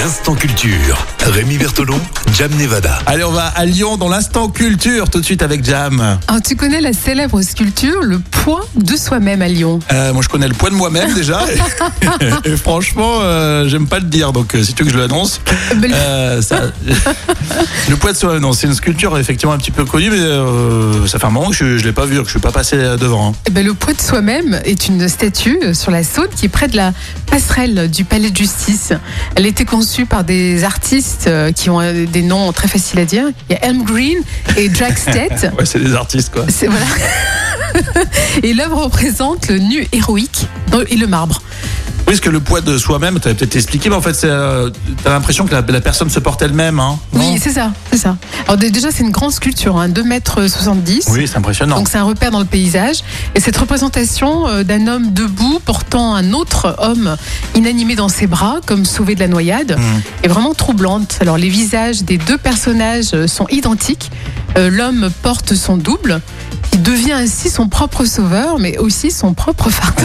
L'instant culture. Rémi Bertolon, Jam Nevada. Allez, on va à Lyon dans l'instant culture tout de suite avec Jam. Alors, Ah, tu connais la célèbre sculpture Le poids de soi-même à Lyon? Euh, moi, je connais le poids de moi-même déjà. et, franchement, euh, j'aime pas le dire. Donc, euh, si tu veux que je l'annonce, le- euh, ça- le poids de soi-même, non, c'est une sculpture effectivement un petit peu connue, mais euh, ça fait un moment que je, je l'ai pas vu, que je suis pas passé devant. hein. eh ben, le poids de soi-même est une statue euh, sur la Saône qui est près de la passerelle du palais de justice. Elle a été conçue par des artistes euh, qui ont euh, des noms très faciles à dire. Il y a Elm Green et Jack Stett. Ouais, c'est des artistes quoi. C'est- voilà. et l'œuvre représente le nu héroïque et le marbre. Oui, parce que le poids de soi-même, tu as peut-être expliqué, mais en fait, euh, t'as l'impression que la, la personne se porte elle-même. Hein, Oui, c'est ça, c'est ça. Alors dé- déjà, c'est une grande sculpture, hein, 2 mètres 70. Oui, c'est impressionnant. Donc c'est un repère dans le paysage. Et cette représentation euh, d'un homme debout portant un autre homme inanimé dans ses bras, comme sauvé de la noyade, Mhm. est vraiment troublante. Alors les visages des deux personnages euh, sont identiques. Euh, L'homme porte son double, devient ainsi son propre sauveur, mais aussi son propre fardeau.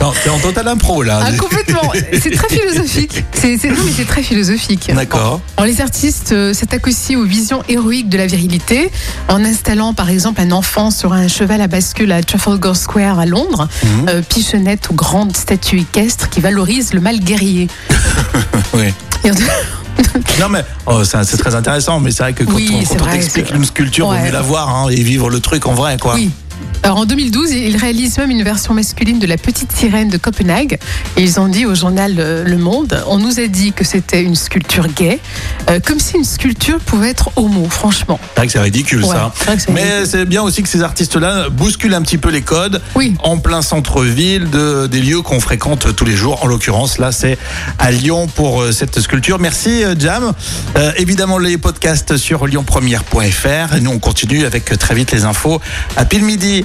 T'es en total impro là. Ah, complètement. C'est très philosophique. C'est non, mais c'est très philosophique. D'accord. Les artistes euh, s'attaquent aussi aux visions héroïques de la virilité en installant par exemple un enfant sur un cheval à bascule à Trafalgar Square à Londres, euh, Pichonnette aux grandes statues équestres qui valorisent le mal guerrier. Oui. Et en- Non mais oh, c'est c'est très intéressant, mais c'est vrai que quand Oui, on, c'est quand on vrai, t'explique une sculpture, on Ouais. mieux la voir hein, et vivre le truc en vrai quoi. Oui. Alors en 2012, ils réalisent même une version masculine de la petite sirène de Copenhague. Et ils ont dit au journal euh, Le Monde, on nous a dit que c'était une sculpture gay, euh, comme si une sculpture pouvait être homo, franchement. C'est vrai que c'est ridicule Ouais, ça. c'est Mais c'est bien aussi que ces artistes-là bousculent un petit peu les codes Oui. en plein centre-ville de, des lieux qu'on fréquente tous les jours. En l'occurrence, là, c'est à Lyon pour euh, cette sculpture. Merci, Jam. Euh, évidemment, les podcasts sur lyonpremière.fr. Et nous, on continue avec très vite les infos à pile midi